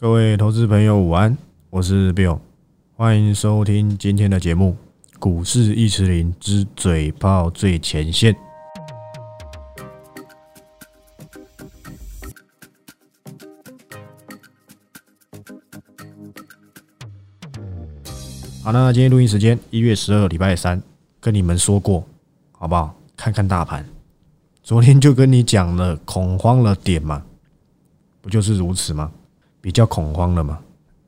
各位投资朋友午安，我是 Bill，欢迎收听今天的节目《股市一词林之嘴炮最前线》。好，那今天录音时间一月十二，礼拜三，跟你们说过，好不好？看看大盘，昨天就跟你讲了，恐慌了点嘛，不就是如此吗？比较恐慌了嘛？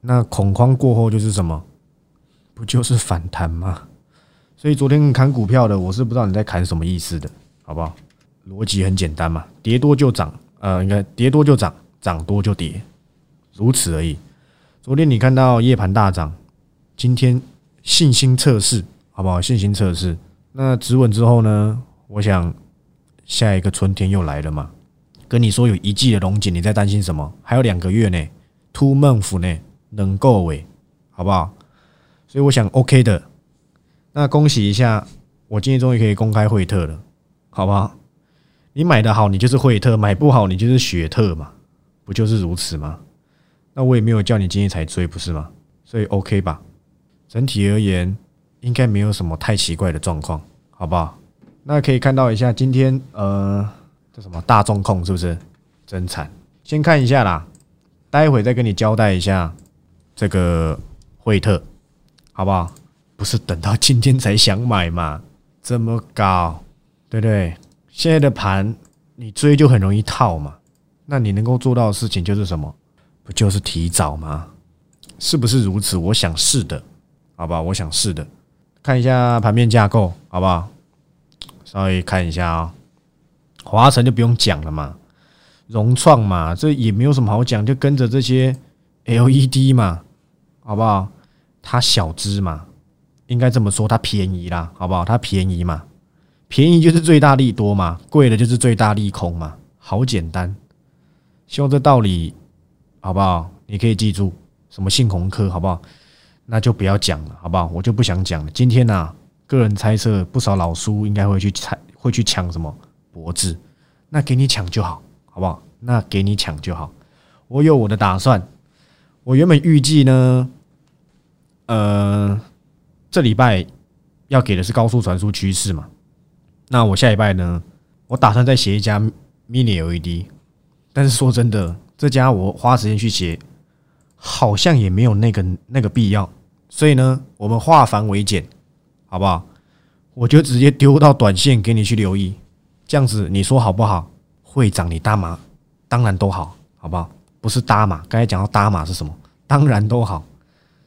那恐慌过后就是什么？不就是反弹吗？所以昨天砍股票的，我是不知道你在砍什么意思的，好不好？逻辑很简单嘛，跌多就涨，呃，应该跌多就涨，涨多就跌，如此而已。昨天你看到夜盘大涨，今天信心测试，好不好？信心测试，那止稳之后呢？我想下一个春天又来了嘛？跟你说有一季的龙井，你在担心什么？还有两个月呢？Two month 呢，能够诶，好不好？所以我想 OK 的。那恭喜一下，我今天终于可以公开惠特了，好不好？你买的好，你就是惠特；买不好，你就是雪特嘛，不就是如此吗？那我也没有叫你今天才追，不是吗？所以 OK 吧？整体而言，应该没有什么太奇怪的状况，好不好？那可以看到一下，今天呃，这什么大众控是不是？真惨！先看一下啦。待会再跟你交代一下这个惠特，好不好？不是等到今天才想买嘛？这么搞，对不对？现在的盘你追就很容易套嘛。那你能够做到的事情就是什么？不就是提早吗？是不是如此？我想是的，好不好？我想是的。看一下盘面架构，好不好？稍微看一下啊，华晨就不用讲了嘛。融创嘛，这也没有什么好讲，就跟着这些 LED 嘛，好不好？它小资嘛，应该这么说，它便宜啦，好不好？它便宜嘛，便宜就是最大利多嘛，贵的就是最大利空嘛，好简单。希望这道理好不好？你可以记住，什么信鸿科，好不好？那就不要讲了，好不好？我就不想讲了。今天呢，个人猜测，不少老叔应该会去猜，会去抢什么脖子，那给你抢就好。好不好？那给你抢就好。我有我的打算。我原本预计呢，呃，这礼拜要给的是高速传输趋势嘛。那我下礼拜呢，我打算再写一家 Mini LED。但是说真的，这家我花时间去写，好像也没有那个那个必要。所以呢，我们化繁为简，好不好？我就直接丢到短线给你去留意，这样子你说好不好？会长，你搭马当然都好，好不好？不是搭马，刚才讲到搭马是什么？当然都好。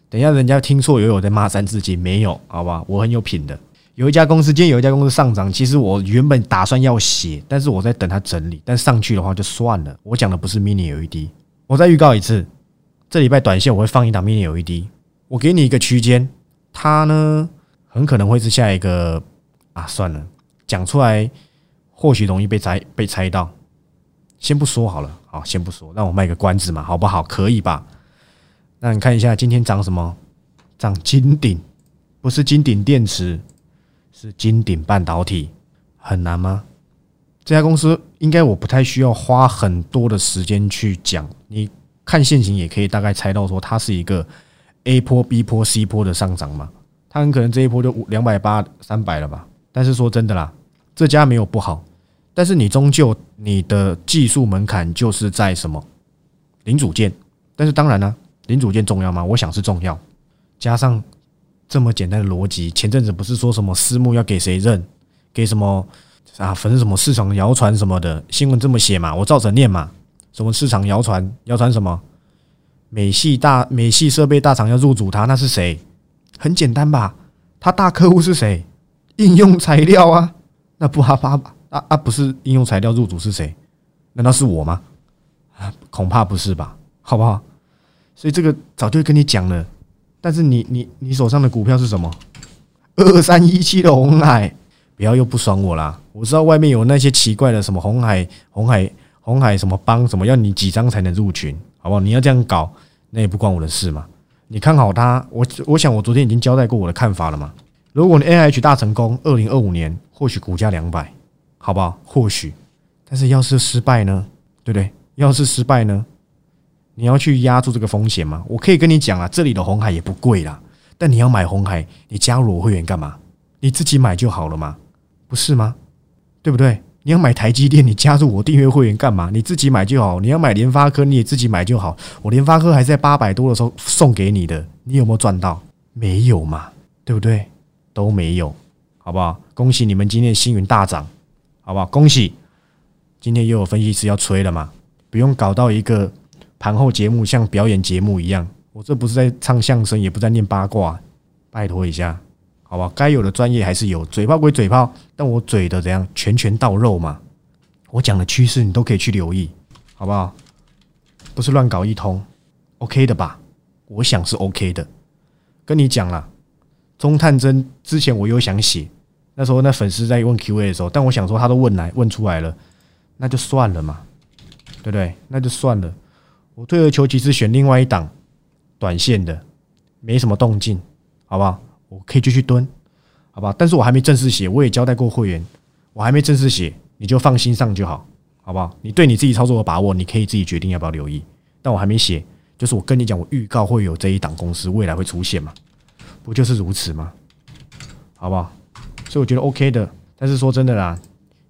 等一下，人家听错，有有在骂三字经，没有，好吧？我很有品的。有一家公司，今天有一家公司上涨，其实我原本打算要写，但是我在等它整理。但上去的话就算了。我讲的不是 mini LED，我再预告一次，这礼拜短线我会放一档 mini LED。我给你一个区间，它呢很可能会是下一个啊，算了，讲出来。或许容易被猜被猜到，先不说好了，好，先不说，让我卖个关子嘛，好不好？可以吧？那你看一下今天涨什么？涨金鼎，不是金鼎电池，是金鼎半导体，很难吗？这家公司应该我不太需要花很多的时间去讲，你看现行也可以大概猜到说它是一个 A 波、B 波、C 波的上涨嘛，它很可能这一波就两百八三百了吧？但是说真的啦。这家没有不好，但是你终究你的技术门槛就是在什么零组件？但是当然呢，零组件重要吗？我想是重要。加上这么简单的逻辑，前阵子不是说什么私募要给谁认？给什么啊？反正什么市场谣传什么的新闻这么写嘛，我照着念嘛。什么市场谣传？谣传什么？美系大美系设备大厂要入主它，那是谁？很简单吧？他大客户是谁？应用材料啊。那不哈发啊啊！不是应用材料入主是谁？难道是我吗？恐怕不是吧？好不好？所以这个早就跟你讲了。但是你你你手上的股票是什么？二三一七的红海，不要又不爽我啦！我知道外面有那些奇怪的什么红海红海红海什么帮什么要你几张才能入群，好不好？你要这样搞，那也不关我的事嘛。你看好它，我我想我昨天已经交代过我的看法了嘛。如果你 N H 大成功，二零二五年或许股价两百，好不好？或许，但是要是失败呢？对不对？要是失败呢？你要去压住这个风险吗？我可以跟你讲啊，这里的红海也不贵啦，但你要买红海，你加入我会员干嘛？你自己买就好了嘛，不是吗？对不对？你要买台积电，你加入我订阅会员干嘛？你自己买就好。你要买联发科，你也自己买就好。我联发科还在八百多的时候送给你的，你有没有赚到？没有嘛，对不对？都没有，好不好？恭喜你们今天星云大涨，好不好？恭喜！今天又有分析师要吹了嘛？不用搞到一个盘后节目像表演节目一样。我这不是在唱相声，也不在念八卦，拜托一下。好吧，该有的专业还是有，嘴炮归嘴炮，但我嘴的怎样拳拳到肉嘛？我讲的趋势你都可以去留意，好不好？不是乱搞一通，OK 的吧？我想是 OK 的。跟你讲了，中探针之前我有想写，那时候那粉丝在问 Q&A 的时候，但我想说他都问来问出来了，那就算了嘛，对不对？那就算了。我退而求其次选另外一档短线的，没什么动静，好不好？我可以继续蹲，好吧？但是我还没正式写，我也交代过会员，我还没正式写，你就放心上就好，好不好？你对你自己操作的把握，你可以自己决定要不要留意。但我还没写，就是我跟你讲，我预告会有这一档公司未来会出现嘛？不就是如此吗？好不好？所以我觉得 OK 的。但是说真的啦，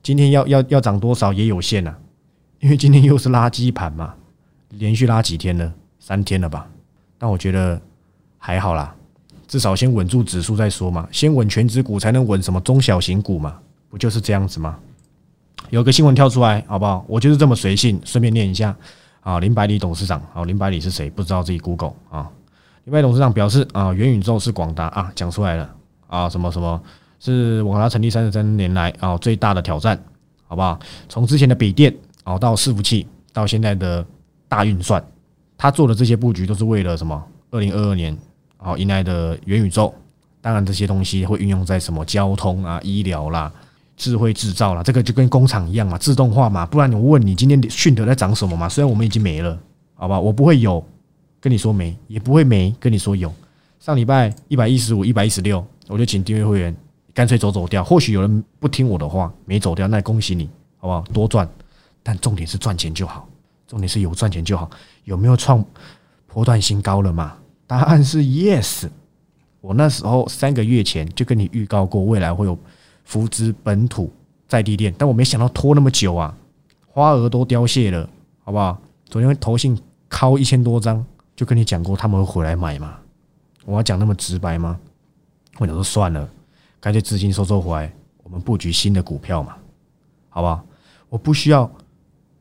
今天要要要涨多少也有限呐，因为今天又是垃圾盘嘛，连续拉几天了，三天了吧？但我觉得还好啦。至少先稳住指数再说嘛，先稳全指股才能稳什么中小型股嘛，不就是这样子吗？有个新闻跳出来，好不好？我就是这么随性，顺便念一下啊。林百里董事长，好，林百里是谁？不知道自己 Google 啊。林百里董事长表示啊，元宇宙是广达啊，讲出来了啊，什么什么是广达成立三十三年来啊最大的挑战，好不好？从之前的笔电啊到伺服器，到现在的大运算，他做的这些布局都是为了什么？二零二二年。好，迎来的元宇宙，当然这些东西会运用在什么交通啊、医疗啦、智慧制造啦，这个就跟工厂一样嘛，自动化嘛。不然我问你，今天迅德在涨什么嘛？虽然我们已经没了，好吧，我不会有跟你说没，也不会没跟你说有。上礼拜一百一十五、一百一十六，我就请订阅会员干脆走走掉。或许有人不听我的话，没走掉，那恭喜你，好不好？多赚，但重点是赚钱就好，重点是有赚钱就好。有没有创波段新高了嘛？答案是 yes。我那时候三个月前就跟你预告过，未来会有福资本土在地店，但我没想到拖那么久啊，花额都凋谢了，好不好？昨天投信敲一千多张，就跟你讲过他们会回来买嘛。我要讲那么直白吗？我说算了，干脆资金收收回来，我们布局新的股票嘛，好不好？我不需要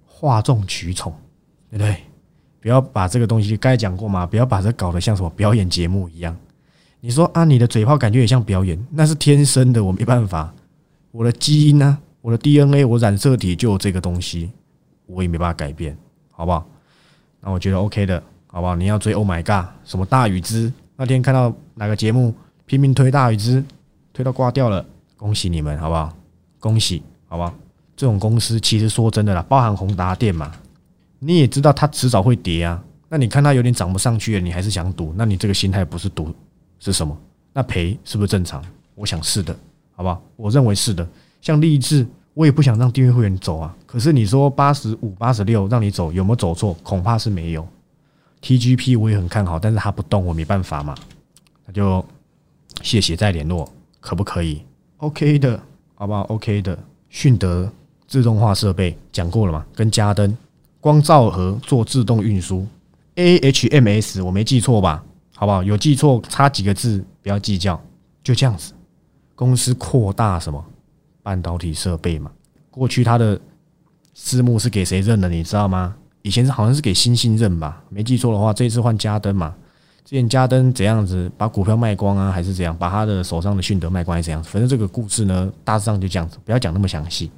哗众取宠，对不对？不要把这个东西，刚才讲过嘛，不要把这搞得像什么表演节目一样。你说啊，你的嘴炮感觉也像表演，那是天生的，我没办法。我的基因呢，我的 DNA，我染色体就有这个东西，我也没办法改变，好不好？那我觉得 OK 的，好不好？你要追 Oh my God，什么大禹之？那天看到哪个节目拼命推大禹之，推到挂掉了，恭喜你们，好不好？恭喜，好不好？这种公司其实说真的啦，包含宏达电嘛。你也知道它迟早会跌啊，那你看它有点涨不上去了，你还是想赌？那你这个心态不是赌是什么？那赔是不是正常？我想是的，好不好？我认为是的。像励志，我也不想让订阅会员走啊。可是你说八十五、八十六让你走，有没有走错？恐怕是没有。TGP 我也很看好，但是它不动，我没办法嘛。那就谢谢再联络，可不可以？OK 的，好不好？OK 的。迅德自动化设备讲过了嘛？跟嘉登。光照盒做自动运输，AHMS 我没记错吧？好不好？有记错差几个字不要计较，就这样子。公司扩大什么半导体设备嘛？过去它的私募是给谁认的？你知道吗？以前是好像是给新兴认吧？没记错的话，这一次换嘉登嘛？之前嘉登怎样子把股票卖光啊？还是怎样把他的手上的迅德卖光？还是怎样？反正这个故事呢，大致上就这样子，不要讲那么详细，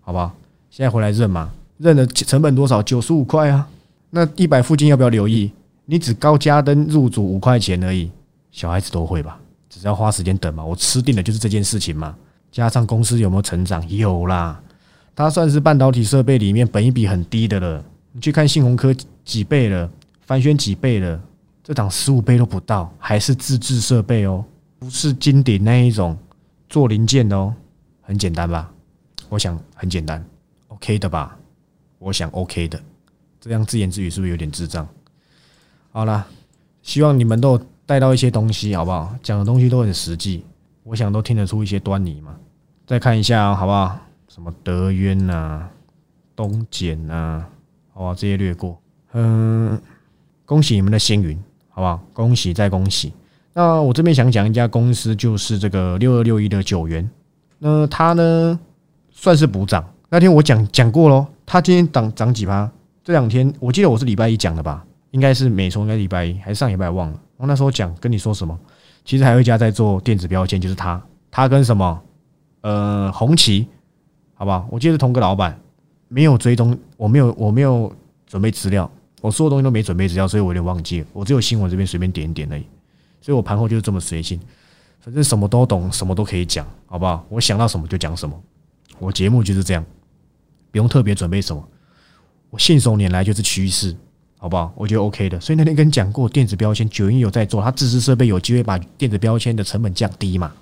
好不好？现在回来认嘛？认的成本多少？九十五块啊！那一百附近要不要留意？你只高加登入主五块钱而已，小孩子都会吧？只是要花时间等嘛。我吃定的就是这件事情嘛。加上公司有没有成长？有啦，它算是半导体设备里面本一比很低的了。你去看信鸿科几倍了，凡轩几倍了，这档十五倍都不到，还是自制设备哦，不是金鼎那一种做零件的哦。很简单吧？我想很简单，OK 的吧？我想 OK 的，这样自言自语是不是有点智障？好啦，希望你们都带到一些东西，好不好？讲的东西都很实际，我想都听得出一些端倪嘛。再看一下，好不好？什么德渊呐、东简呐，好不好？这些略过。嗯，恭喜你们的星云，好不好？恭喜再恭喜。那我这边想讲一家公司，就是这个六二六一的九元。那它呢，算是补涨。那天我讲讲过喽，它今天涨涨几趴？这两天我记得我是礼拜一讲的吧？应该是美从应该礼拜一还是上礼拜忘了。我那时候讲跟你说什么？其实还有一家在做电子标签，就是它。它跟什么？呃，红旗，好不好？我记得是同个老板，没有追踪，我没有我没有准备资料，我所有东西都没准备资料，所以我有点忘记了。我只有新闻这边随便点一点而已。所以我盘后就是这么随性，反正什么都懂，什么都可以讲，好不好？我想到什么就讲什么，我节目就是这样，不用特别准备什么，我信手拈来就是趋势，好不好？我觉得 OK 的。所以那天跟你讲过，电子标签九英有在做，它自制设备有机会把电子标签的成本降低嘛？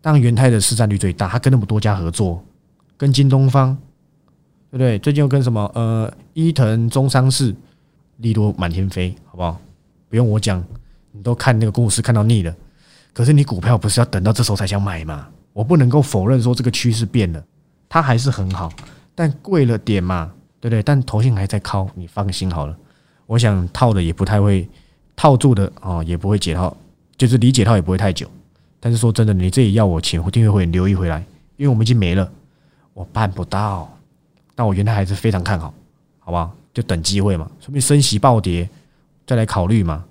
当然，元泰的市占率最大，它跟那么多家合作，跟京东方，对不对？最近又跟什么呃伊藤中商事，利多满天飞，好不好？不用我讲。你都看那个故事看到腻了，可是你股票不是要等到这时候才想买吗？我不能够否认说这个趋势变了，它还是很好，但贵了点嘛，对不对？但头信还在靠，你放心好了。我想套的也不太会套住的啊，也不会解套，就是理解套也不会太久。但是说真的，你这里要我请订阅会员留意回来，因为我们已经没了，我办不到。但我原来还是非常看好，好不好？就等机会嘛，说明升息暴跌再来考虑嘛。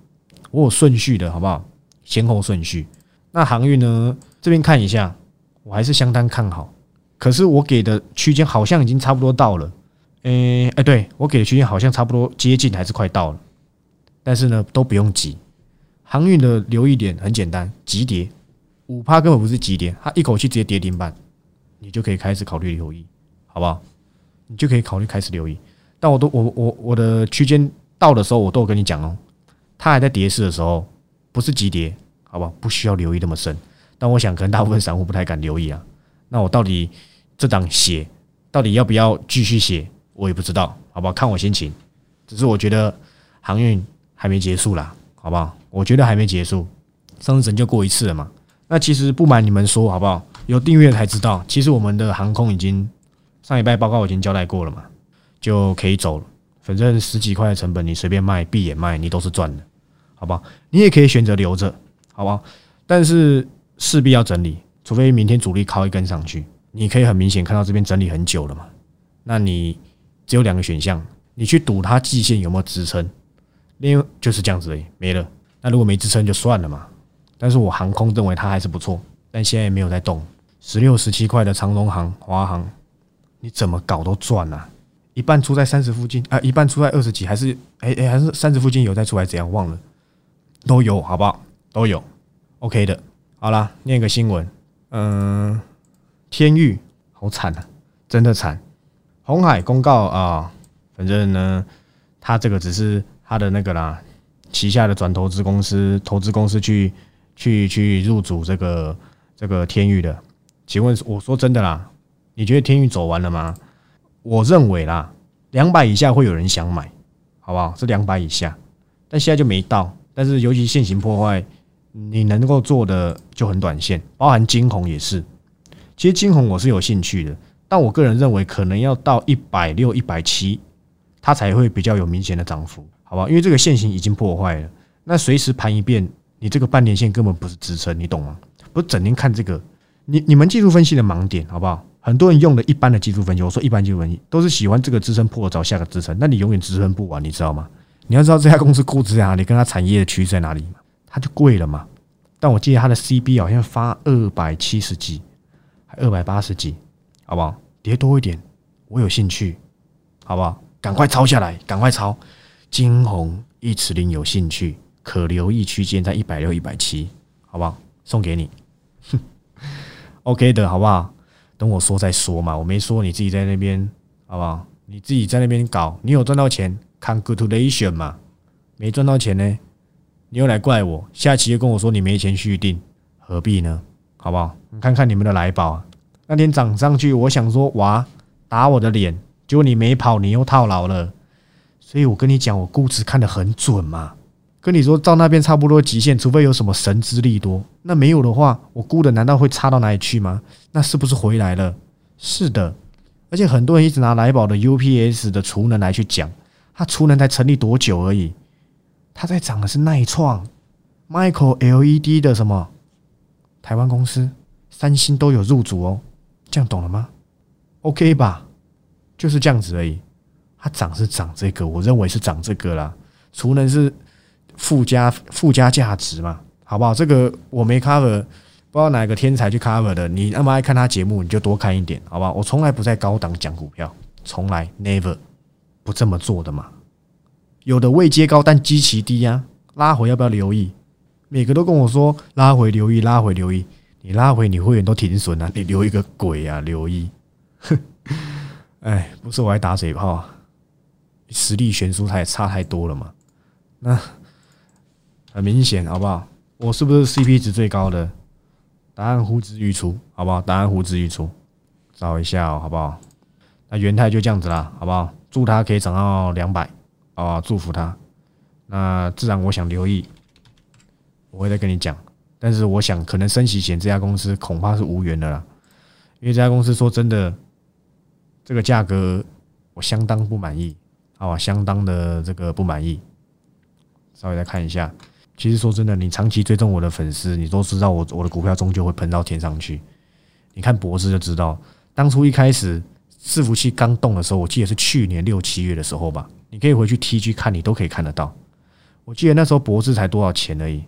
我有顺序的好不好？先后顺序。那航运呢？这边看一下，我还是相当看好。可是我给的区间好像已经差不多到了。诶，哎，对我给的区间好像差不多接近，还是快到了。但是呢，都不用急。航运的留意点很简单，急跌五趴根本不是急跌，它一口气直接跌停板，你就可以开始考虑留意，好不好？你就可以考虑开始留意。但我都我我我的区间到的时候，我都有跟你讲哦。它还在跌势的时候，不是急跌，好吧，不需要留意那么深。但我想，可能大部分散户不太敢留意啊。那我到底这档写，到底要不要继续写，我也不知道，好不好？看我心情。只是我觉得航运还没结束啦，好不好？我觉得还没结束，上次拯救过一次了嘛。那其实不瞒你们说，好不好？有订阅才知道，其实我们的航空已经上礼拜报告已经交代过了嘛，就可以走了。反正十几块的成本，你随便卖，闭眼卖，你都是赚的。好吧，你也可以选择留着，好吧？但是势必要整理，除非明天主力靠一根上去，你可以很明显看到这边整理很久了嘛。那你只有两个选项，你去赌它季线有没有支撑，另外就是这样子已，没了。那如果没支撑就算了嘛。但是我航空认为它还是不错，但现在也没有在动。十六、十七块的长龙航、华航，你怎么搞都赚啊！一半出在三十附近啊，一半出在二十几，还是哎哎，还是三十附近有再出来？怎样忘了？都有，好不好？都有，OK 的。好啦，念个新闻。嗯，天域好惨啊，真的惨。红海公告啊，反正呢，他这个只是他的那个啦，旗下的转投资公司、投资公司去去去入主这个这个天域的。请问，我说真的啦，你觉得天域走完了吗？我认为啦，两百以下会有人想买，好不好？是两百以下，但现在就没到。但是，尤其现行破坏，你能够做的就很短线，包含金红也是。其实金红我是有兴趣的，但我个人认为可能要到一百六、一百七，它才会比较有明显的涨幅，好吧？因为这个线型已经破坏了，那随时盘一遍，你这个半年线根本不是支撑，你懂吗？不是整天看这个，你你们技术分析的盲点，好不好？很多人用的一般的技术分析，我说一般技术分析都是喜欢这个支撑破找下个支撑，那你永远支撑不完，你知道吗？你要知道这家公司估值在哪里，跟它产业的趋势在哪里，它就贵了嘛。但我记得它的 CB 好像发二百七十几，还二百八十几，好不好？跌多一点，我有兴趣，好不好？赶快抄下来，赶快抄。金红一尺零有兴趣，可留意区间在一百六、一百七，好不好？送给你，哼，OK 的，好不好？等我说再说嘛，我没说，你自己在那边，好不好？你自己在那边搞，你有赚到钱。Congratulation 嘛，没赚到钱呢，你又来怪我，下期又跟我说你没钱续订，何必呢？好不好？你看看你们的来宝，那天涨上去，我想说哇，打我的脸，结果你没跑，你又套牢了，所以我跟你讲，我估值看得很准嘛，跟你说到那边差不多极限，除非有什么神之力多，那没有的话，我估的难道会差到哪里去吗？那是不是回来了？是的，而且很多人一直拿来宝的 UPS 的储能来去讲，它储能才成立多久而已，它在涨的是耐创、Micro LED 的什么台湾公司，三星都有入主哦，这样懂了吗？OK 吧，就是这样子而已。它涨是涨这个，我认为是涨这个啦。储能是附加附加价值嘛，好不好？这个我没 cover，不知道哪个天才去 cover 的。你那么爱看他节目，你就多看一点，好不好？我从来不在高档讲股票，从来 never 不这么做的嘛。有的位阶高，但基期低呀，拉回要不要留意？每个都跟我说拉回留意，拉回留意。你拉回你会员都停损啊，你留一个鬼啊！留意，哎，不是我还打嘴炮。实力悬殊，太差太多了嘛？那很明显，好不好？我是不是 CP 值最高的？答案呼之欲出，好不好？答案呼之欲出，找一下，好不好？那元泰就这样子啦，好不好？祝他可以涨到两百，啊，祝福他。那自然我想留意，我会再跟你讲。但是我想，可能升息前这家公司恐怕是无缘的啦，因为这家公司说真的，这个价格我相当不满意。啊，相当的这个不满意，稍微再看一下。其实说真的，你长期追踪我的粉丝，你都知道我我的股票终究会喷到天上去。你看博士就知道，当初一开始伺服器刚动的时候，我记得是去年六七月的时候吧。你可以回去 T G 看，你都可以看得到。我记得那时候博士才多少钱而已，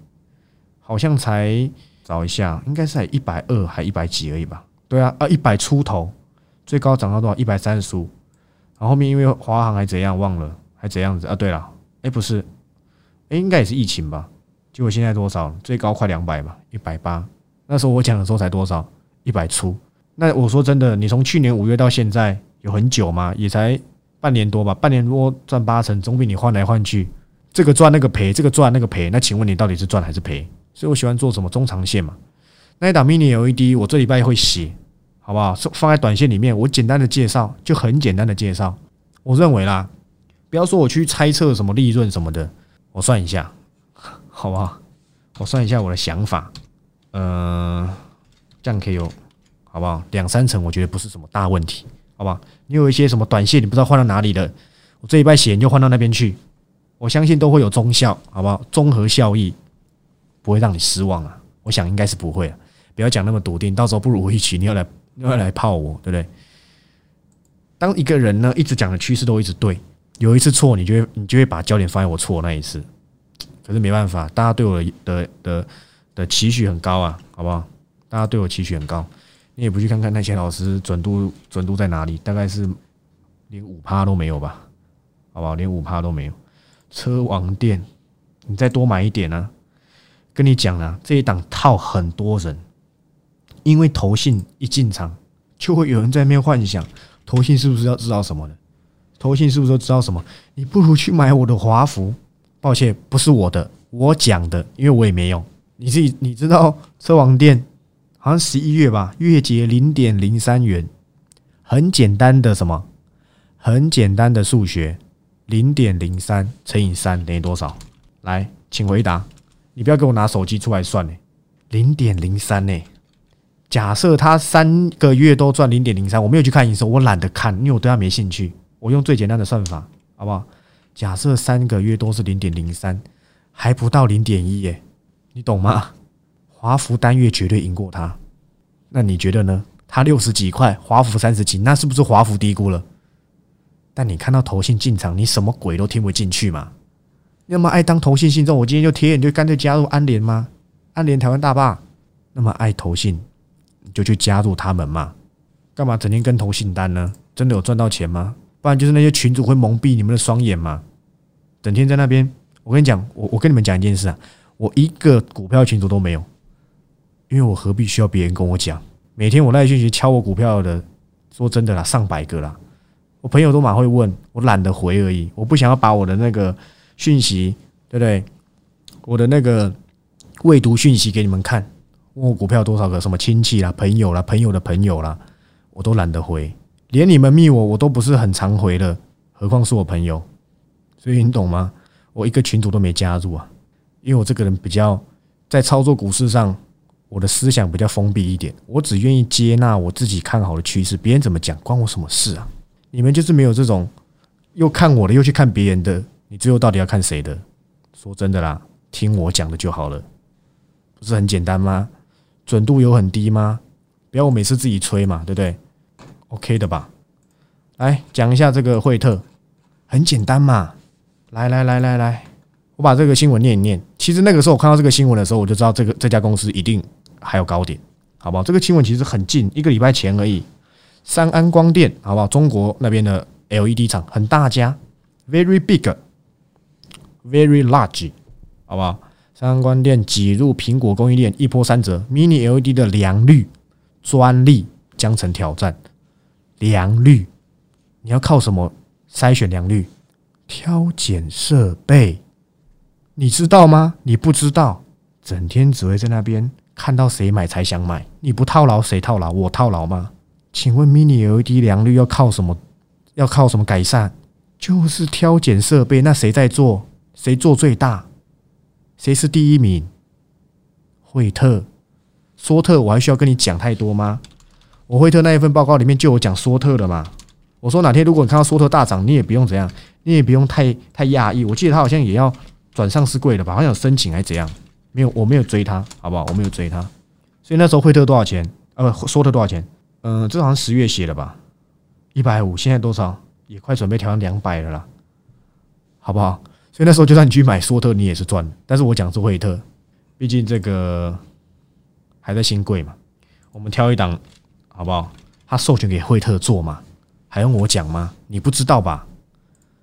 好像才找一下，应该是才一百二还一百几而已吧？对啊，啊一百出头，最高涨到多少？一百三十五。然后后面因为华航还怎样忘了，还怎样子啊？对了，哎不是，哎应该也是疫情吧？结果现在多少？最高快两百吧，一百八。那时候我讲的时候才多少？一百出。那我说真的，你从去年五月到现在有很久吗？也才半年多吧，半年多赚八成，总比你换来换去，这个赚那个赔，这个赚那个赔。那请问你到底是赚还是赔？所以我喜欢做什么中长线嘛。那一档 mini LED，我这礼拜会写。好不好？放在短线里面，我简单的介绍，就很简单的介绍。我认为啦，不要说我去猜测什么利润什么的，我算一下，好不好？我算一下我的想法，呃，这样可以有，好不好？两三成，我觉得不是什么大问题，好不好？你有一些什么短线，你不知道换到哪里的，我这一拜写你就换到那边去，我相信都会有中效，好不好？综合效益不会让你失望啊，我想应该是不会啊。不要讲那么笃定，到时候不如我一起，你要来你。要来泡我，对不对？当一个人呢一直讲的趋势都一直对，有一次错，你就会你就会把焦点放在我错那一次。可是没办法，大家对我的的的期许很高啊，好不好？大家对我期许很高，你也不去看看那些老师准度准度在哪里？大概是连五趴都没有吧，好不好？连五趴都没有。车王店，你再多买一点呢？跟你讲啊，这一档套很多人。因为投信一进场，就会有人在那边幻想，投信是不是要知道什么的？投信是不是都知道什么？你不如去买我的华孚。抱歉，不是我的，我讲的，因为我也没用。你自己你知道车王店好像十一月吧，月结零点零三元，很简单的什么？很简单的数学，零点零三乘以三等于多少？来，请回答。你不要给我拿手机出来算呢，零点零三呢？假设他三个月都赚零点零三，我没有去看营收，我懒得看，因为我对他没兴趣。我用最简单的算法，好不好？假设三个月都是零点零三，还不到零点一耶，你懂吗？华孚单月绝对赢过他，那你觉得呢？他六十几块，华孚三十几，那是不是华孚低估了？但你看到投信进场，你什么鬼都听不进去嘛？那么爱当投信信众，我今天就贴，你就干脆加入安联吗？安联台湾大坝，那么爱投信。你就去加入他们嘛？干嘛整天跟投信单呢？真的有赚到钱吗？不然就是那些群主会蒙蔽你们的双眼嘛？整天在那边，我跟你讲，我我跟你们讲一件事啊，我一个股票群主都没有，因为我何必需要别人跟我讲？每天我那讯息敲我股票的，说真的啦，上百个啦，我朋友都蛮会问，我懒得回而已，我不想要把我的那个讯息，对不对？我的那个未读讯息给你们看。问我股票多少个？什么亲戚啦、朋友啦、朋友的朋友啦，我都懒得回，连你们密我，我都不是很常回的，何况是我朋友。所以你懂吗？我一个群主都没加入啊，因为我这个人比较在操作股市上，我的思想比较封闭一点，我只愿意接纳我自己看好的趋势，别人怎么讲关我什么事啊？你们就是没有这种又看我的又去看别人的，你最后到底要看谁的？说真的啦，听我讲的就好了，不是很简单吗？准度有很低吗？不要我每次自己吹嘛，对不对？OK 的吧？来讲一下这个惠特，很简单嘛。来来来来来，我把这个新闻念一念。其实那个时候我看到这个新闻的时候，我就知道这个这家公司一定还有高点，好不好？这个新闻其实很近，一个礼拜前而已。三安光电，好不好？中国那边的 LED 厂很大家，very big，very large，好不好？三安光电挤入苹果供应链，一波三折。Mini LED 的良率专利将成挑战。良率，你要靠什么筛选良率？挑拣设备，你知道吗？你不知道，整天只会在那边看到谁买才想买。你不套牢谁套牢？我套牢吗？请问 Mini LED 良率要靠什么？要靠什么改善？就是挑拣设备。那谁在做？谁做最大？谁是第一名？惠特、索特，我还需要跟你讲太多吗？我惠特那一份报告里面就有讲索特的嘛。我说哪天如果你看到索特大涨，你也不用怎样，你也不用太太讶异。我记得他好像也要转上市柜了吧？好像有申请还是怎样？没有，我没有追他，好不好？我没有追他。所以那时候惠特多少钱？呃，索特多少钱？嗯，这好像十月写的吧？一百五，现在多少？也快准备调到两百了啦，好不好？所以那时候就算你去买索特，你也是赚。但是我讲是惠特，毕竟这个还在新贵嘛。我们挑一档，好不好？他授权给惠特做嘛，还用我讲吗？你不知道吧？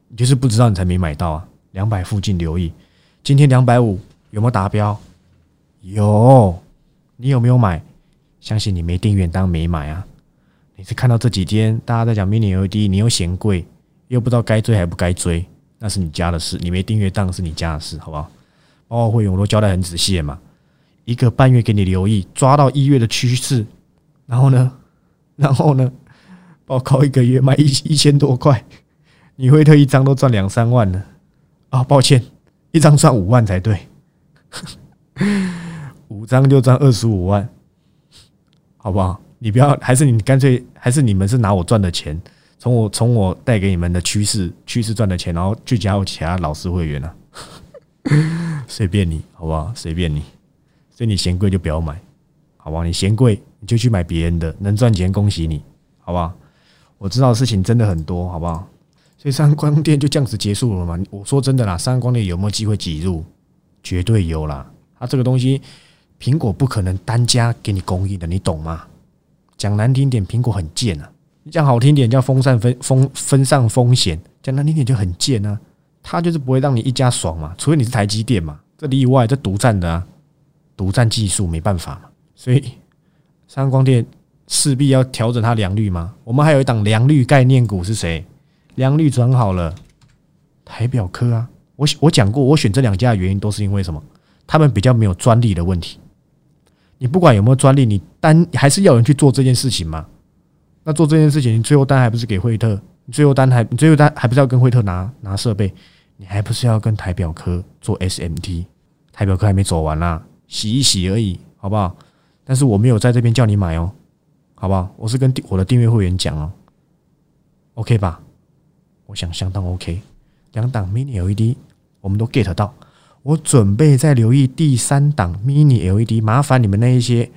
你就是不知道，你才没买到啊。两百附近留意，今天两百五有没有达标？有，你有没有买？相信你没订阅当没买啊。你是看到这几天大家在讲 mini LED，你又嫌贵，又不知道该追还不该追。那是你家的事，你没订阅当是你家的事，好不好？包括会员我都交代很仔细嘛，一个半月给你留意，抓到一月的趋势，然后呢，然后呢，报告一个月卖一一千多块，你会特一张都赚两三万呢？啊，抱歉，一张赚五万才对，五张就赚二十五万，好不好？你不要，还是你干脆，还是你们是拿我赚的钱。从我从我带给你们的趋势趋势赚的钱，然后去加入其他老师会员啊，随便你好不好？随便你，所以你嫌贵就不要买，好不好？你嫌贵你就去买别人的，能赚钱恭喜你，好不好？我知道的事情真的很多，好不好？所以三光电就这样子结束了嘛？我说真的啦，三光电有没有机会挤入？绝对有啦！它这个东西，苹果不可能单家给你供应的，你懂吗？讲难听点，苹果很贱啊。你讲好听点叫分散分风分散风险，讲难听点就很贱啊！他就是不会让你一家爽嘛，除非你是台积电嘛，这例外，这独占的啊，独占技术没办法嘛。所以三光电势必要调整它良率吗。我们还有一档良率概念股是谁？良率转好了，台表科啊。我我讲过，我选这两家的原因都是因为什么？他们比较没有专利的问题。你不管有没有专利，你单还是要人去做这件事情嘛。那做这件事情，你最后单还不是给惠特？你最后单还你最后单还不是要跟惠特拿拿设备？你还不是要跟台表科做 SMT？台表科还没走完啦，洗一洗而已，好不好？但是我没有在这边叫你买哦，好不好？我是跟我的订阅会员讲哦，OK 吧？我想相当 OK。两档 Mini LED 我们都 get 到，我准备再留意第三档 Mini LED，麻烦你们那一些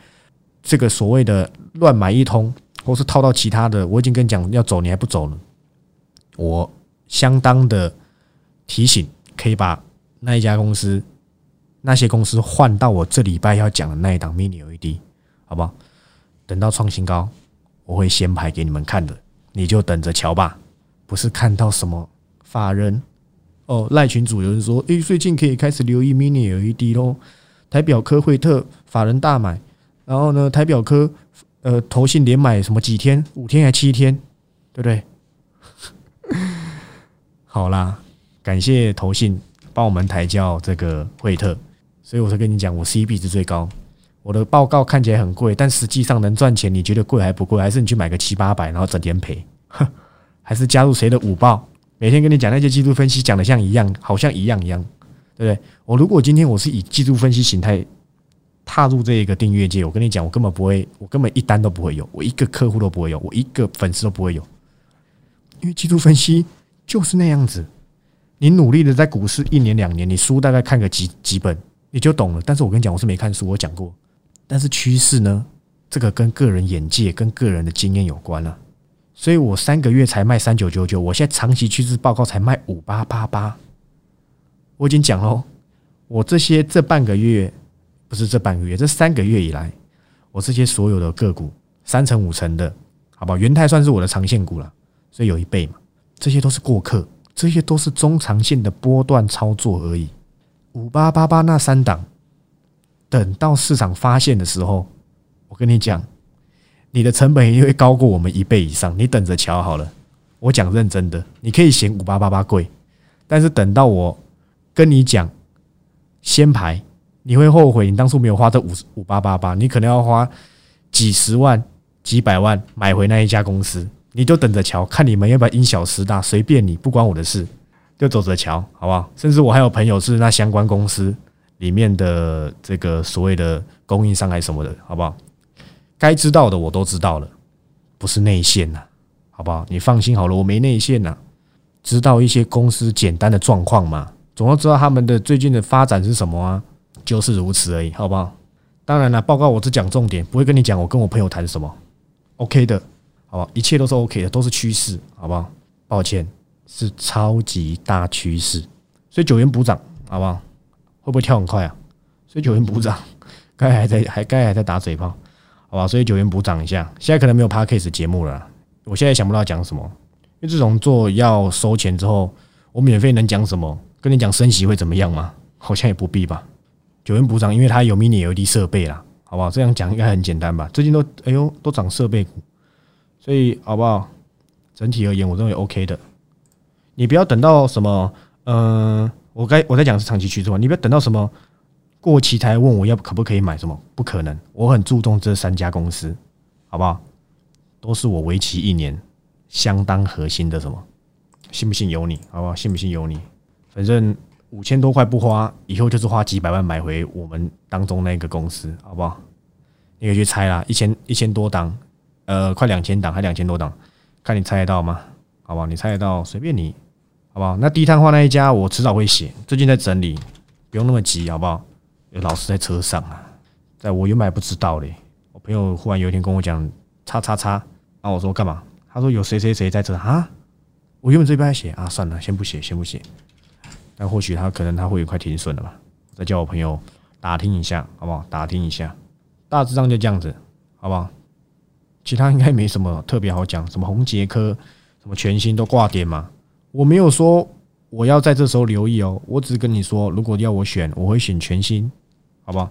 这个所谓的乱买一通。或是套到其他的，我已经跟你讲要走，你还不走呢。我相当的提醒，可以把那一家公司、那些公司换到我这礼拜要讲的那一档 mini LED，好不好？等到创新高，我会先排给你们看的，你就等着瞧吧。不是看到什么法人哦，赖群主有人说，诶，最近可以开始留意 mini LED 喽。台表科惠特法人大买，然后呢，台表科。呃，投信连买什么几天？五天还七天？对不对？好啦，感谢投信帮我们抬轿这个惠特，所以我才跟你讲，我 C B 值最高。我的报告看起来很贵，但实际上能赚钱，你觉得贵还不贵？还是你去买个七八百，然后整天赔？还是加入谁的五报？每天跟你讲那些技术分析，讲的像一样，好像一样一样，对不对？我如果今天我是以技术分析形态踏入这一个订阅界，我跟你讲，我根本不会，我根本一单都不会有，我一个客户都不会有，我一个粉丝都不会有，因为技术分析就是那样子。你努力的在股市一年两年，你书大概看个几几本你就懂了。但是我跟你讲，我是没看书，我讲过。但是趋势呢，这个跟个人眼界、跟个人的经验有关了。所以我三个月才卖三九九九，我现在长期趋势报告才卖五八八八。我已经讲喽，我这些这半个月不是这半个月，这三个月以来，我这些所有的个股三成五成的，好不好？元泰算是我的长线股了，所以有一倍嘛，这些都是过客。这些都是中长线的波段操作而已。五八八八那三档，等到市场发现的时候，我跟你讲，你的成本一定会高过我们一倍以上。你等着瞧好了。我讲认真的，你可以嫌五八八八贵，但是等到我跟你讲先排，你会后悔你当初没有花这五五八八八，你可能要花几十万、几百万买回那一家公司。你就等着瞧，看你们要不要因小失大，随便你，不关我的事，就走着瞧，好不好？甚至我还有朋友是那相关公司里面的这个所谓的供应商还是什么的，好不好？该知道的我都知道了，不是内线呐，好不好？你放心好了，我没内线呐，知道一些公司简单的状况嘛，总要知道他们的最近的发展是什么啊，就是如此而已，好不好？当然了，报告我只讲重点，不会跟你讲我跟我朋友谈什么，OK 的。好吧，一切都是 OK 的，都是趋势，好不好？抱歉，是超级大趋势，所以九元补涨，好不好？会不会跳很快啊？所以九元补涨，该还在还该还在打嘴炮，好吧？所以九元补涨一下，现在可能没有 p a r k c a s e 节目了，我现在想不到讲什么，因为自从做要收钱之后，我免费能讲什么？跟你讲升息会怎么样吗？好像也不必吧。九元补涨，因为它有 mini LED 设备啦，好不好？这样讲应该很简单吧？最近都哎呦都涨设备股。所以好不好？整体而言，我认为 OK 的。你不要等到什么，嗯，我该我在讲是长期趋势嘛，你不要等到什么过期才问我要可不可以买什么，不可能。我很注重这三家公司，好不好？都是我为期一年相当核心的什么，信不信由你，好不好？信不信由你。反正五千多块不花，以后就是花几百万买回我们当中那个公司，好不好？你可以去猜啦，一千一千多档。呃，快两千档，还两千多档，看你猜得到吗？好不好？你猜得到，随便你，好不好？那低碳化那一家，我迟早会写，最近在整理，不用那么急，好不好？有老师在车上啊，在我原本还不知道嘞，我朋友忽然有一天跟我讲，叉叉叉，啊，我说干嘛？他说有谁谁谁在这啊？我原本这边在写啊，算了，先不写，先不写。但或许他可能他会有快停损了吧？再叫我朋友打听一下，好不好？打听一下，大致上就这样子，好不好？其他应该没什么特别好讲，什么红杰科，什么全新都挂点嘛。我没有说我要在这时候留意哦，我只是跟你说，如果要我选，我会选全新，好不好？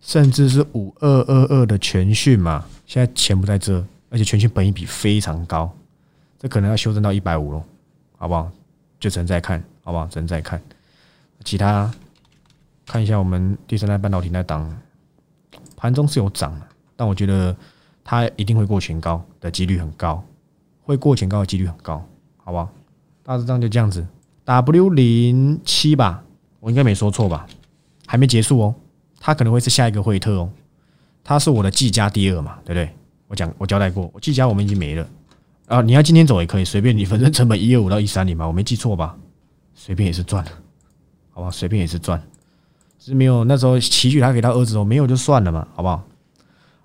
甚至是五二二二的全讯嘛。现在钱不在这，而且全讯本益比非常高，这可能要修正到一百五喽，好不好？就只能再看，好不好？只能再看。其他看一下我们第三代半导体那档，盘中是有涨的，但我觉得。它一定会过前高的几率很高，会过前高的几率很高，好不好？大致上就这样子，W 零七吧，我应该没说错吧？还没结束哦，它可能会是下一个惠特哦，它是我的技嘉第二嘛，对不对？我讲我交代过，我技嘉我们已经没了啊，你要今天走也可以，随便你，反正成本一二五到一三零嘛，我没记错吧？随便也是赚，好吧？随便也是赚，是没有那时候齐聚他给他儿子哦，没有就算了嘛，好不好？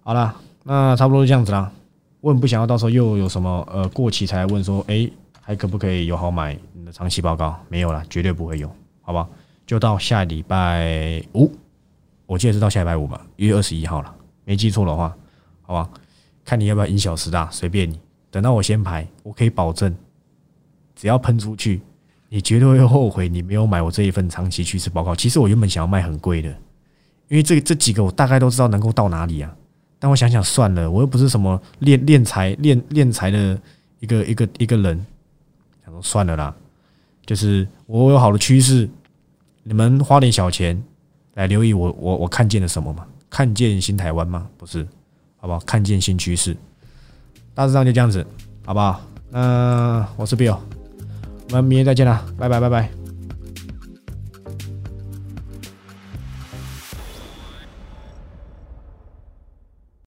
好了。那差不多就这样子啦。我很不想要到时候又有什么呃过期才问说，哎，还可不可以有好买你的长期报告？没有了，绝对不会有，好吧？就到下礼拜五，我记得是到下礼拜五吧，一月二十一号了，没记错的话，好吧？看你要不要因小失大，随便你。等到我先排，我可以保证，只要喷出去，你绝对会后悔你没有买我这一份长期趋势报告。其实我原本想要卖很贵的，因为这这几个我大概都知道能够到哪里啊。但我想想算了，我又不是什么练练财练练财的一个一个一个人，想说算了啦，就是我有好的趋势，你们花点小钱来留意我我我看见了什么嘛？看见新台湾吗？不是，好不好？看见新趋势，大致上就这样子，好不好？那我是 Bill，我们明天再见了，拜拜拜拜。